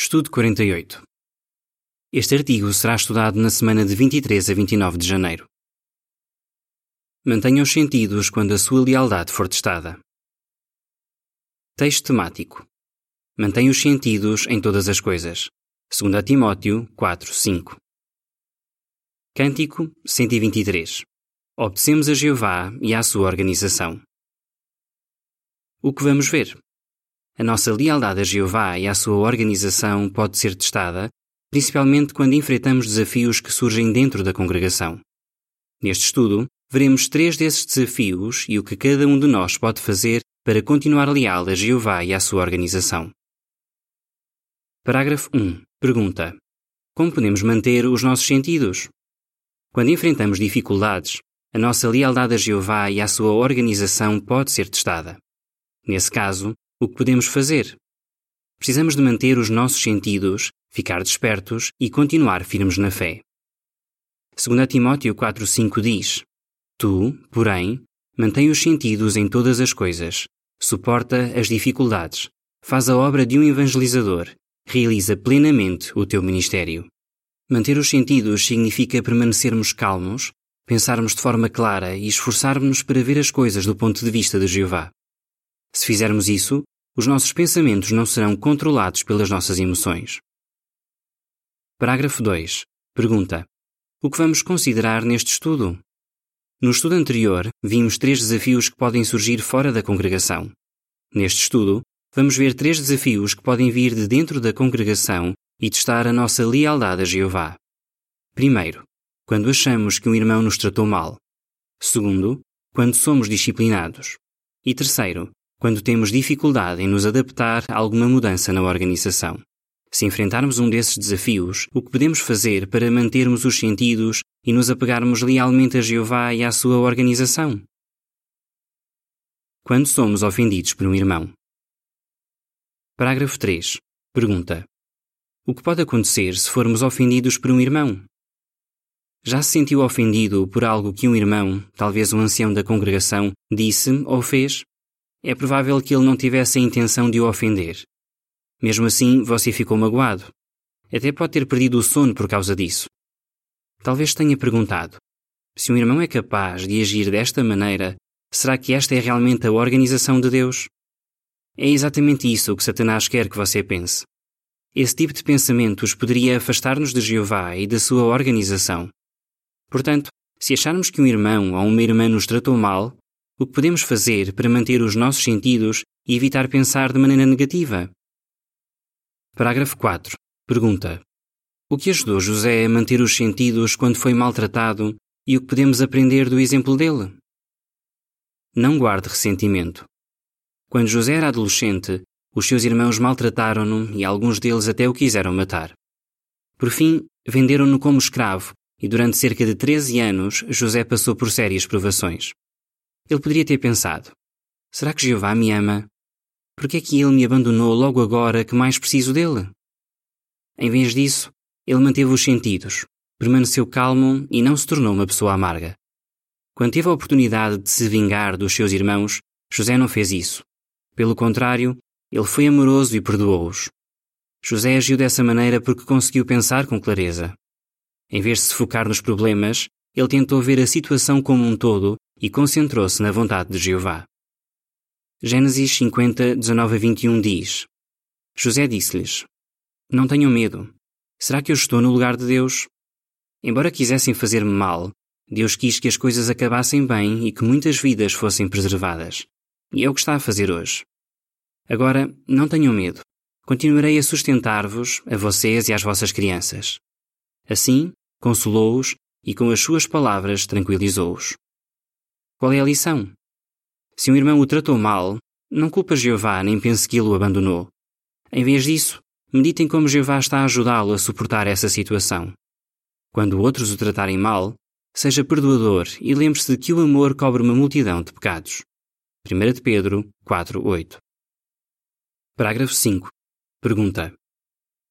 Estudo 48. Este artigo será estudado na semana de 23 a 29 de janeiro. Mantenha os sentidos quando a sua lealdade for testada. Texto temático. Mantenha os sentidos em todas as coisas. 2 Timóteo 4, 5. Cântico 123. Obedecemos a Jeová e à sua organização. O que vamos ver? A nossa lealdade a Jeová e à sua organização pode ser testada, principalmente quando enfrentamos desafios que surgem dentro da congregação. Neste estudo, veremos três desses desafios e o que cada um de nós pode fazer para continuar leal a Jeová e à sua organização. Parágrafo 1. Pergunta: Como podemos manter os nossos sentidos? Quando enfrentamos dificuldades, a nossa lealdade a Jeová e à sua organização pode ser testada. Nesse caso, o que podemos fazer? Precisamos de manter os nossos sentidos, ficar despertos e continuar firmes na fé. 2 Timóteo 4,5 diz: Tu, porém, mantém os sentidos em todas as coisas, suporta as dificuldades, faz a obra de um evangelizador, realiza plenamente o teu ministério. Manter os sentidos significa permanecermos calmos, pensarmos de forma clara e esforçarmos-nos para ver as coisas do ponto de vista de Jeová. Se fizermos isso, os nossos pensamentos não serão controlados pelas nossas emoções. Parágrafo 2. Pergunta: O que vamos considerar neste estudo? No estudo anterior, vimos três desafios que podem surgir fora da congregação. Neste estudo, vamos ver três desafios que podem vir de dentro da congregação e testar a nossa lealdade a Jeová. Primeiro, quando achamos que um irmão nos tratou mal. Segundo, quando somos disciplinados. E terceiro, quando temos dificuldade em nos adaptar a alguma mudança na organização. Se enfrentarmos um desses desafios, o que podemos fazer para mantermos os sentidos e nos apegarmos lealmente a Jeová e à sua organização? Quando somos ofendidos por um irmão. Parágrafo 3. Pergunta: O que pode acontecer se formos ofendidos por um irmão? Já se sentiu ofendido por algo que um irmão, talvez um ancião da congregação, disse ou fez? É provável que ele não tivesse a intenção de o ofender. Mesmo assim, você ficou magoado. Até pode ter perdido o sono por causa disso. Talvez tenha perguntado: se um irmão é capaz de agir desta maneira, será que esta é realmente a organização de Deus? É exatamente isso que Satanás quer que você pense. Esse tipo de pensamentos poderia afastar-nos de Jeová e da sua organização. Portanto, se acharmos que um irmão ou uma irmã nos tratou mal, o que podemos fazer para manter os nossos sentidos e evitar pensar de maneira negativa? Parágrafo 4. Pergunta: O que ajudou José a manter os sentidos quando foi maltratado e o que podemos aprender do exemplo dele? Não guarde ressentimento. Quando José era adolescente, os seus irmãos maltrataram-no e alguns deles até o quiseram matar. Por fim, venderam-no como escravo e durante cerca de 13 anos José passou por sérias provações. Ele poderia ter pensado: será que Jeová me ama? Por que é que ele me abandonou logo agora que mais preciso dele? Em vez disso, ele manteve os sentidos, permaneceu calmo e não se tornou uma pessoa amarga. Quando teve a oportunidade de se vingar dos seus irmãos, José não fez isso. Pelo contrário, ele foi amoroso e perdoou-os. José agiu dessa maneira porque conseguiu pensar com clareza. Em vez de se focar nos problemas, ele tentou ver a situação como um todo e concentrou-se na vontade de Jeová. Gênesis 50, 19 a 21 diz: José disse-lhes: Não tenham medo. Será que eu estou no lugar de Deus? Embora quisessem fazer-me mal, Deus quis que as coisas acabassem bem e que muitas vidas fossem preservadas. E é o que está a fazer hoje. Agora, não tenham medo. Continuarei a sustentar-vos, a vocês e às vossas crianças. Assim, consolou-os e com as suas palavras tranquilizou-os. Qual é a lição? Se um irmão o tratou mal, não culpa Jeová nem pense que ele o abandonou. Em vez disso, meditem como Jeová está a ajudá-lo a suportar essa situação. Quando outros o tratarem mal, seja perdoador e lembre-se de que o amor cobre uma multidão de pecados. 1 de Pedro 4:8. Parágrafo 5. Pergunta: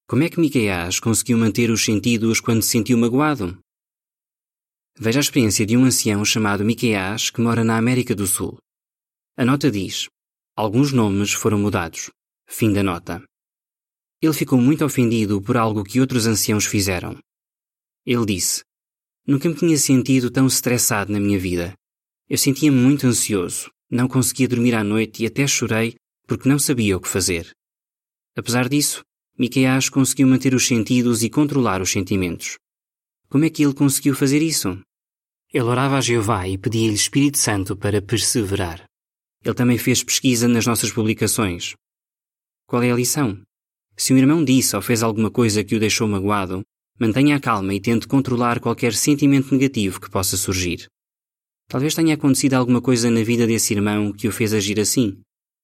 Como é que Miqueias conseguiu manter os sentidos quando se sentiu magoado? Veja a experiência de um ancião chamado Miqueias que mora na América do Sul. A nota diz: Alguns nomes foram mudados. Fim da nota. ele ficou muito ofendido por algo que outros anciãos fizeram. Ele disse: Nunca me tinha sentido tão estressado na minha vida. Eu sentia-me muito ansioso, não conseguia dormir à noite e até chorei porque não sabia o que fazer. Apesar disso, Miqueias conseguiu manter os sentidos e controlar os sentimentos. Como é que ele conseguiu fazer isso? Ele orava a Jeová e pedia-lhe Espírito Santo para perseverar. Ele também fez pesquisa nas nossas publicações. Qual é a lição? Se um irmão disse ou fez alguma coisa que o deixou magoado, mantenha a calma e tente controlar qualquer sentimento negativo que possa surgir. Talvez tenha acontecido alguma coisa na vida desse irmão que o fez agir assim.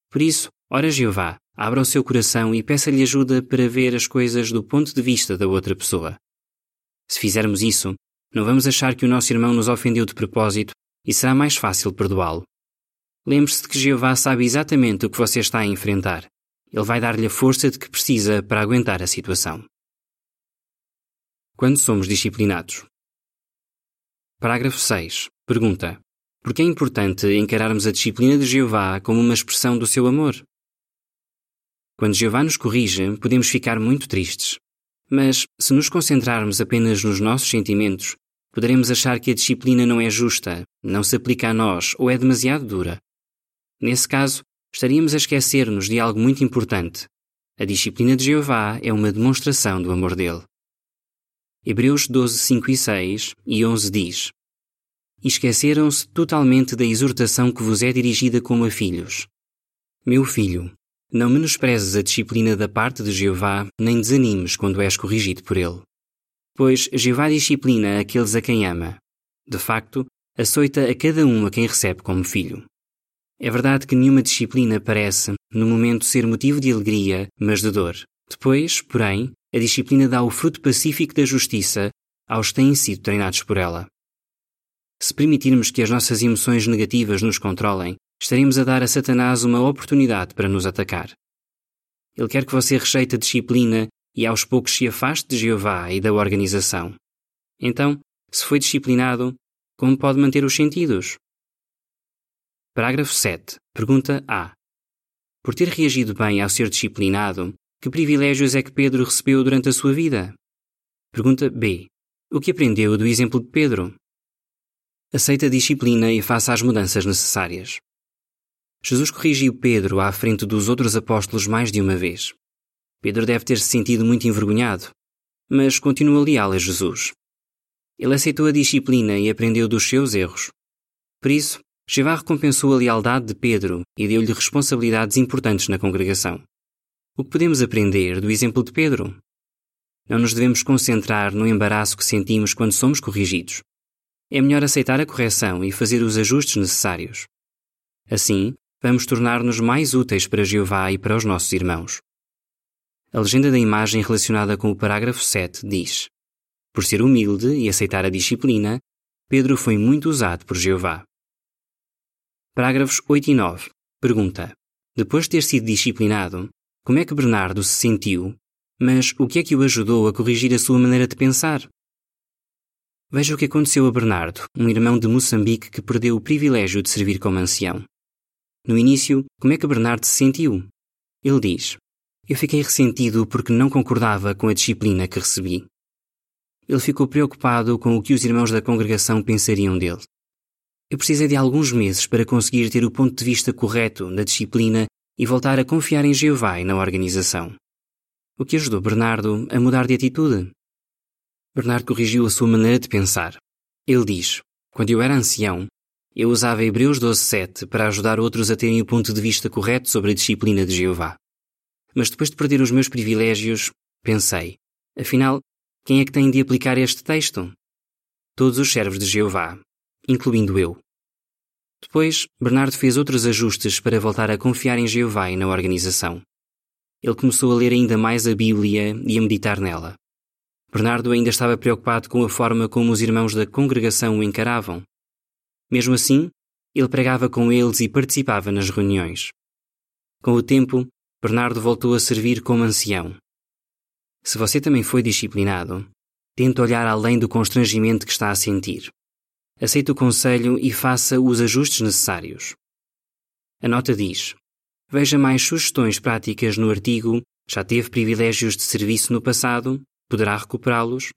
Por isso, ora Jeová, abra o seu coração e peça-lhe ajuda para ver as coisas do ponto de vista da outra pessoa. Se fizermos isso, não vamos achar que o nosso irmão nos ofendeu de propósito e será mais fácil perdoá-lo. Lembre-se de que Jeová sabe exatamente o que você está a enfrentar. Ele vai dar-lhe a força de que precisa para aguentar a situação. Quando somos disciplinados? Parágrafo 6. Pergunta: Por que é importante encararmos a disciplina de Jeová como uma expressão do seu amor? Quando Jeová nos corrige, podemos ficar muito tristes. Mas, se nos concentrarmos apenas nos nossos sentimentos, poderemos achar que a disciplina não é justa, não se aplica a nós ou é demasiado dura. Nesse caso, estaríamos a esquecer-nos de algo muito importante. A disciplina de Jeová é uma demonstração do amor dele. Hebreus 12, 5 e 6 e 11 diz: E esqueceram-se totalmente da exortação que vos é dirigida como a filhos. Meu filho, não menosprezes a disciplina da parte de Jeová, nem desanimes quando és corrigido por ele. Pois Jeová disciplina aqueles a quem ama. De facto, açoita a cada um a quem recebe como filho. É verdade que nenhuma disciplina parece, no momento, ser motivo de alegria, mas de dor. Depois, porém, a disciplina dá o fruto pacífico da justiça aos que têm sido treinados por ela. Se permitirmos que as nossas emoções negativas nos controlem, estaremos a dar a Satanás uma oportunidade para nos atacar. Ele quer que você rejeite a disciplina e aos poucos se afaste de Jeová e da organização. Então, se foi disciplinado, como pode manter os sentidos? Parágrafo 7. Pergunta A. Por ter reagido bem ao ser disciplinado, que privilégios é que Pedro recebeu durante a sua vida? Pergunta B. O que aprendeu do exemplo de Pedro? Aceite a disciplina e faça as mudanças necessárias. Jesus corrigiu Pedro à frente dos outros apóstolos mais de uma vez. Pedro deve ter se sentido muito envergonhado, mas continua leal a Jesus. Ele aceitou a disciplina e aprendeu dos seus erros. Por isso, Jeová recompensou a lealdade de Pedro e deu-lhe responsabilidades importantes na congregação. O que podemos aprender do exemplo de Pedro? Não nos devemos concentrar no embaraço que sentimos quando somos corrigidos. É melhor aceitar a correção e fazer os ajustes necessários. Assim, vamos tornar-nos mais úteis para Jeová e para os nossos irmãos. A legenda da imagem relacionada com o parágrafo 7 diz: Por ser humilde e aceitar a disciplina, Pedro foi muito usado por Jeová. Parágrafos 8 e 9. Pergunta: Depois de ter sido disciplinado, como é que Bernardo se sentiu? Mas o que é que o ajudou a corrigir a sua maneira de pensar? Veja o que aconteceu a Bernardo, um irmão de Moçambique que perdeu o privilégio de servir como ancião. No início, como é que Bernardo se sentiu? Ele diz: Eu fiquei ressentido porque não concordava com a disciplina que recebi. Ele ficou preocupado com o que os irmãos da congregação pensariam dele. Eu precisei de alguns meses para conseguir ter o ponto de vista correto na disciplina e voltar a confiar em Jeová e na organização. O que ajudou Bernardo a mudar de atitude? Bernardo corrigiu a sua maneira de pensar. Ele diz: Quando eu era ancião, eu usava Hebreus 12.7 para ajudar outros a terem o ponto de vista correto sobre a disciplina de Jeová. Mas depois de perder os meus privilégios, pensei, afinal, quem é que tem de aplicar este texto? Todos os servos de Jeová, incluindo eu. Depois, Bernardo fez outros ajustes para voltar a confiar em Jeová e na organização. Ele começou a ler ainda mais a Bíblia e a meditar nela. Bernardo ainda estava preocupado com a forma como os irmãos da congregação o encaravam. Mesmo assim, ele pregava com eles e participava nas reuniões. Com o tempo, Bernardo voltou a servir como ancião. Se você também foi disciplinado, tente olhar além do constrangimento que está a sentir. Aceite o conselho e faça os ajustes necessários. A nota diz: Veja mais sugestões práticas no artigo Já teve privilégios de serviço no passado, poderá recuperá-los.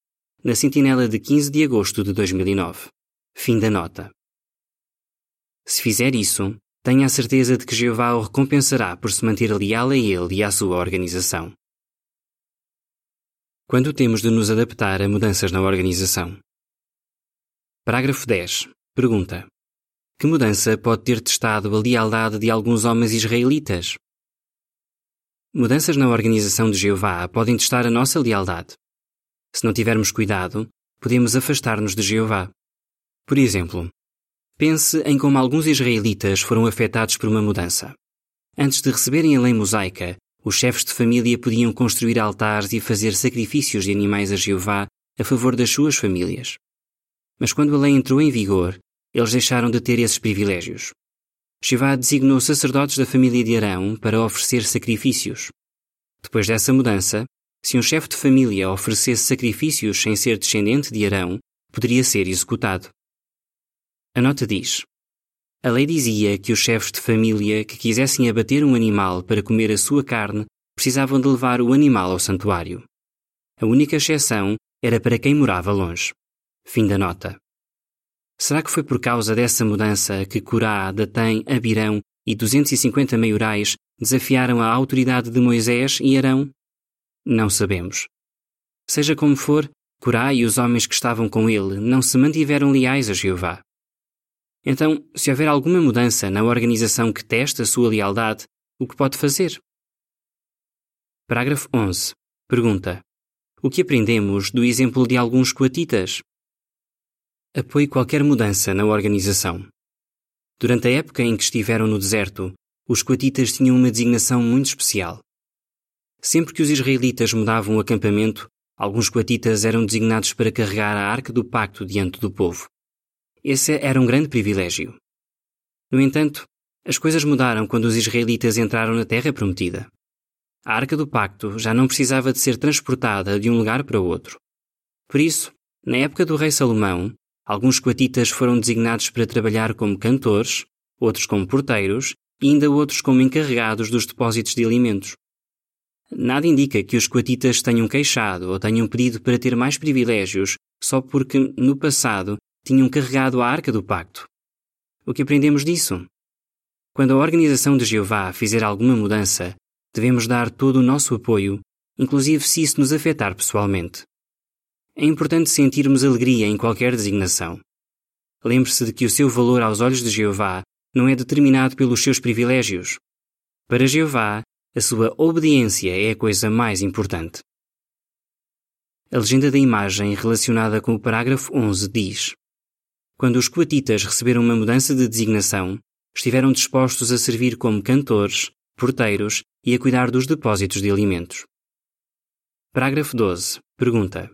Na Sentinela de 15 de agosto de 2009. Fim da nota. Se fizer isso, tenha a certeza de que Jeová o recompensará por se manter leal a ele e à sua organização. Quando temos de nos adaptar a mudanças na organização? Parágrafo 10. Pergunta: Que mudança pode ter testado a lealdade de alguns homens israelitas? Mudanças na organização de Jeová podem testar a nossa lealdade. Se não tivermos cuidado, podemos afastar-nos de Jeová. Por exemplo, pense em como alguns israelitas foram afetados por uma mudança. Antes de receberem a lei mosaica, os chefes de família podiam construir altares e fazer sacrifícios de animais a Jeová a favor das suas famílias. Mas quando a lei entrou em vigor, eles deixaram de ter esses privilégios. Jeová designou sacerdotes da família de Arão para oferecer sacrifícios. Depois dessa mudança, se um chefe de família oferecesse sacrifícios sem ser descendente de Arão, poderia ser executado. A nota diz: A lei dizia que os chefes de família que quisessem abater um animal para comer a sua carne precisavam de levar o animal ao santuário. A única exceção era para quem morava longe. Fim da nota. Será que foi por causa dessa mudança que Corá, Datém, Abirão e 250 maiorais desafiaram a autoridade de Moisés e Arão? Não sabemos. Seja como for, Corá e os homens que estavam com ele não se mantiveram leais a Jeová. Então, se houver alguma mudança na organização que testa a sua lealdade, o que pode fazer? Parágrafo 11. Pergunta: O que aprendemos do exemplo de alguns coatitas? apoie qualquer mudança na organização. Durante a época em que estiveram no deserto, os coatitas tinham uma designação muito especial. Sempre que os israelitas mudavam o acampamento, alguns coatitas eram designados para carregar a arca do pacto diante do povo. Esse era um grande privilégio. No entanto, as coisas mudaram quando os israelitas entraram na terra prometida. A arca do pacto já não precisava de ser transportada de um lugar para outro. Por isso, na época do rei Salomão, Alguns coatitas foram designados para trabalhar como cantores, outros como porteiros e ainda outros como encarregados dos depósitos de alimentos. Nada indica que os coatitas tenham queixado ou tenham pedido para ter mais privilégios só porque, no passado, tinham carregado a arca do pacto. O que aprendemos disso? Quando a organização de Jeová fizer alguma mudança, devemos dar todo o nosso apoio, inclusive se isso nos afetar pessoalmente. É importante sentirmos alegria em qualquer designação. Lembre-se de que o seu valor aos olhos de Jeová não é determinado pelos seus privilégios. Para Jeová, a sua obediência é a coisa mais importante. A legenda da imagem relacionada com o parágrafo 11 diz: Quando os coatitas receberam uma mudança de designação, estiveram dispostos a servir como cantores, porteiros e a cuidar dos depósitos de alimentos. Parágrafo 12. Pergunta: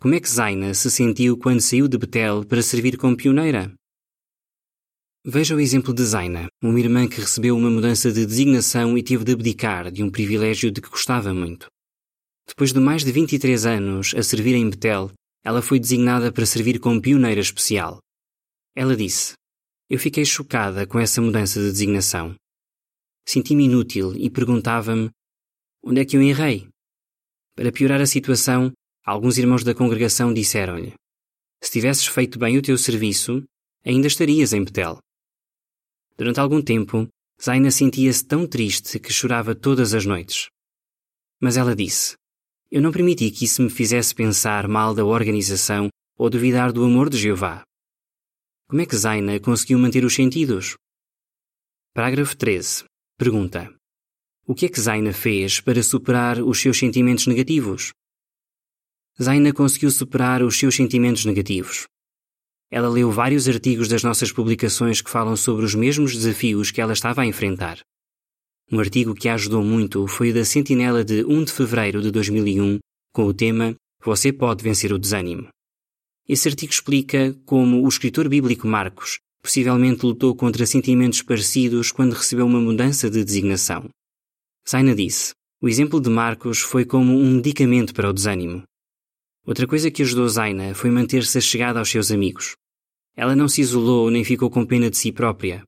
como é que Zaina se sentiu quando saiu de Betel para servir como pioneira? Veja o exemplo de Zaina, uma irmã que recebeu uma mudança de designação e teve de abdicar de um privilégio de que gostava muito. Depois de mais de 23 anos a servir em Betel, ela foi designada para servir como pioneira especial. Ela disse: Eu fiquei chocada com essa mudança de designação. Senti-me inútil e perguntava-me: Onde é que eu errei? Para piorar a situação, Alguns irmãos da congregação disseram-lhe: Se tivesses feito bem o teu serviço, ainda estarias em Betel. Durante algum tempo, Zaina sentia-se tão triste que chorava todas as noites. Mas ela disse: Eu não permiti que isso me fizesse pensar mal da organização ou duvidar do amor de Jeová. Como é que Zaina conseguiu manter os sentidos? Parágrafo 13. Pergunta: O que é que Zaina fez para superar os seus sentimentos negativos? Zaina conseguiu superar os seus sentimentos negativos. Ela leu vários artigos das nossas publicações que falam sobre os mesmos desafios que ela estava a enfrentar. Um artigo que a ajudou muito foi o da Sentinela de 1 de fevereiro de 2001, com o tema Você pode vencer o desânimo. Esse artigo explica como o escritor bíblico Marcos possivelmente lutou contra sentimentos parecidos quando recebeu uma mudança de designação. Zaina disse: O exemplo de Marcos foi como um medicamento para o desânimo. Outra coisa que ajudou Zaina foi manter-se chegada aos seus amigos. Ela não se isolou nem ficou com pena de si própria.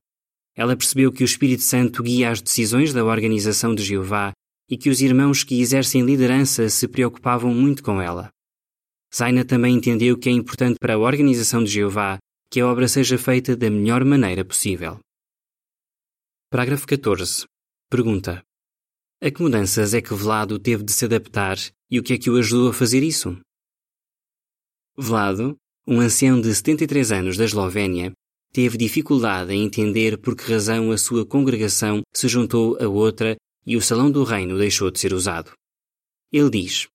Ela percebeu que o Espírito Santo guia as decisões da organização de Jeová e que os irmãos que exercem liderança se preocupavam muito com ela. Zaina também entendeu que é importante para a organização de Jeová que a obra seja feita da melhor maneira possível. Parágrafo 14. Pergunta: A que mudanças é que Velado teve de se adaptar e o que é que o ajudou a fazer isso? Velado, um ancião de 73 anos da Eslovénia, teve dificuldade em entender por que razão a sua congregação se juntou a outra e o Salão do Reino deixou de ser usado. Ele diz: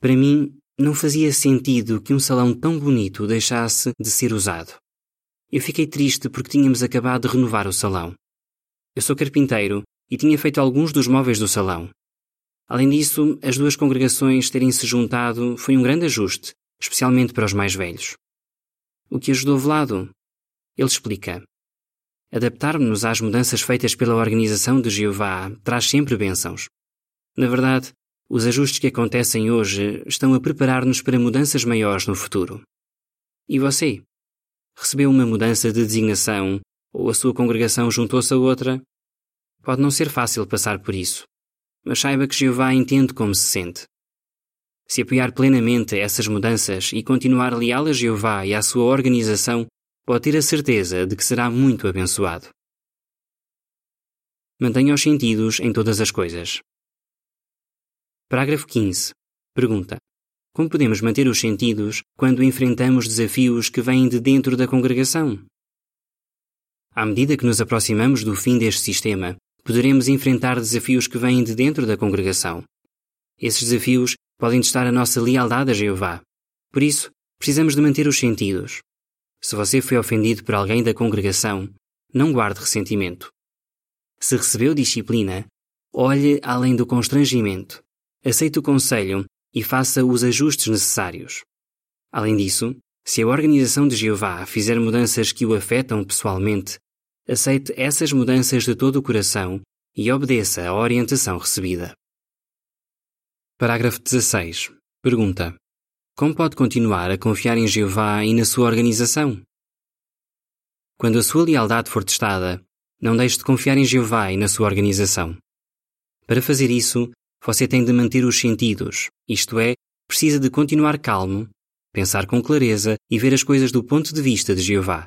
Para mim, não fazia sentido que um salão tão bonito deixasse de ser usado. Eu fiquei triste porque tínhamos acabado de renovar o salão. Eu sou carpinteiro e tinha feito alguns dos móveis do salão. Além disso, as duas congregações terem se juntado foi um grande ajuste, especialmente para os mais velhos. O que ajudou Velado? Ele explica. Adaptar-nos às mudanças feitas pela organização de Jeová traz sempre bênçãos. Na verdade, os ajustes que acontecem hoje estão a preparar-nos para mudanças maiores no futuro. E você? Recebeu uma mudança de designação ou a sua congregação juntou-se a outra? Pode não ser fácil passar por isso, mas saiba que Jeová entende como se sente. Se apoiar plenamente essas mudanças e continuar leal a Jeová e à sua organização, pode ter a certeza de que será muito abençoado. Mantenha os sentidos em todas as coisas. Parágrafo 15. Pergunta: Como podemos manter os sentidos quando enfrentamos desafios que vêm de dentro da congregação? À medida que nos aproximamos do fim deste sistema, poderemos enfrentar desafios que vêm de dentro da congregação. Esses desafios podem testar a nossa lealdade a Jeová. Por isso, precisamos de manter os sentidos. Se você foi ofendido por alguém da congregação, não guarde ressentimento. Se recebeu disciplina, olhe além do constrangimento, aceite o conselho e faça os ajustes necessários. Além disso, se a organização de Jeová fizer mudanças que o afetam pessoalmente, aceite essas mudanças de todo o coração e obedeça à orientação recebida. Parágrafo 16. Pergunta: como pode continuar a confiar em Jeová e na sua organização? Quando a sua lealdade for testada, não deixe de confiar em Jeová e na sua organização. Para fazer isso, você tem de manter os sentidos, isto é, precisa de continuar calmo, pensar com clareza e ver as coisas do ponto de vista de Jeová.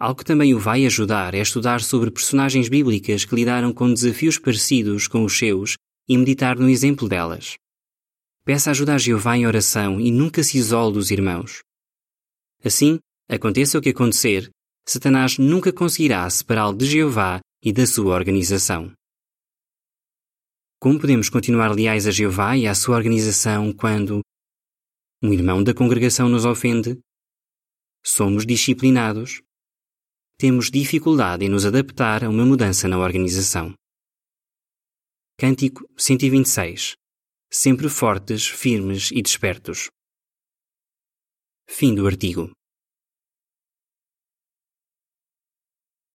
Algo que também o vai ajudar é estudar sobre personagens bíblicas que lidaram com desafios parecidos com os seus e meditar no exemplo delas. Peça ajuda a Jeová em oração e nunca se isole dos irmãos. Assim, aconteça o que acontecer, Satanás nunca conseguirá separá-lo de Jeová e da sua organização. Como podemos continuar leais a Jeová e à sua organização quando um irmão da congregação nos ofende? Somos disciplinados? Temos dificuldade em nos adaptar a uma mudança na organização. Cântico 126 sempre fortes, firmes e despertos. Fim do artigo.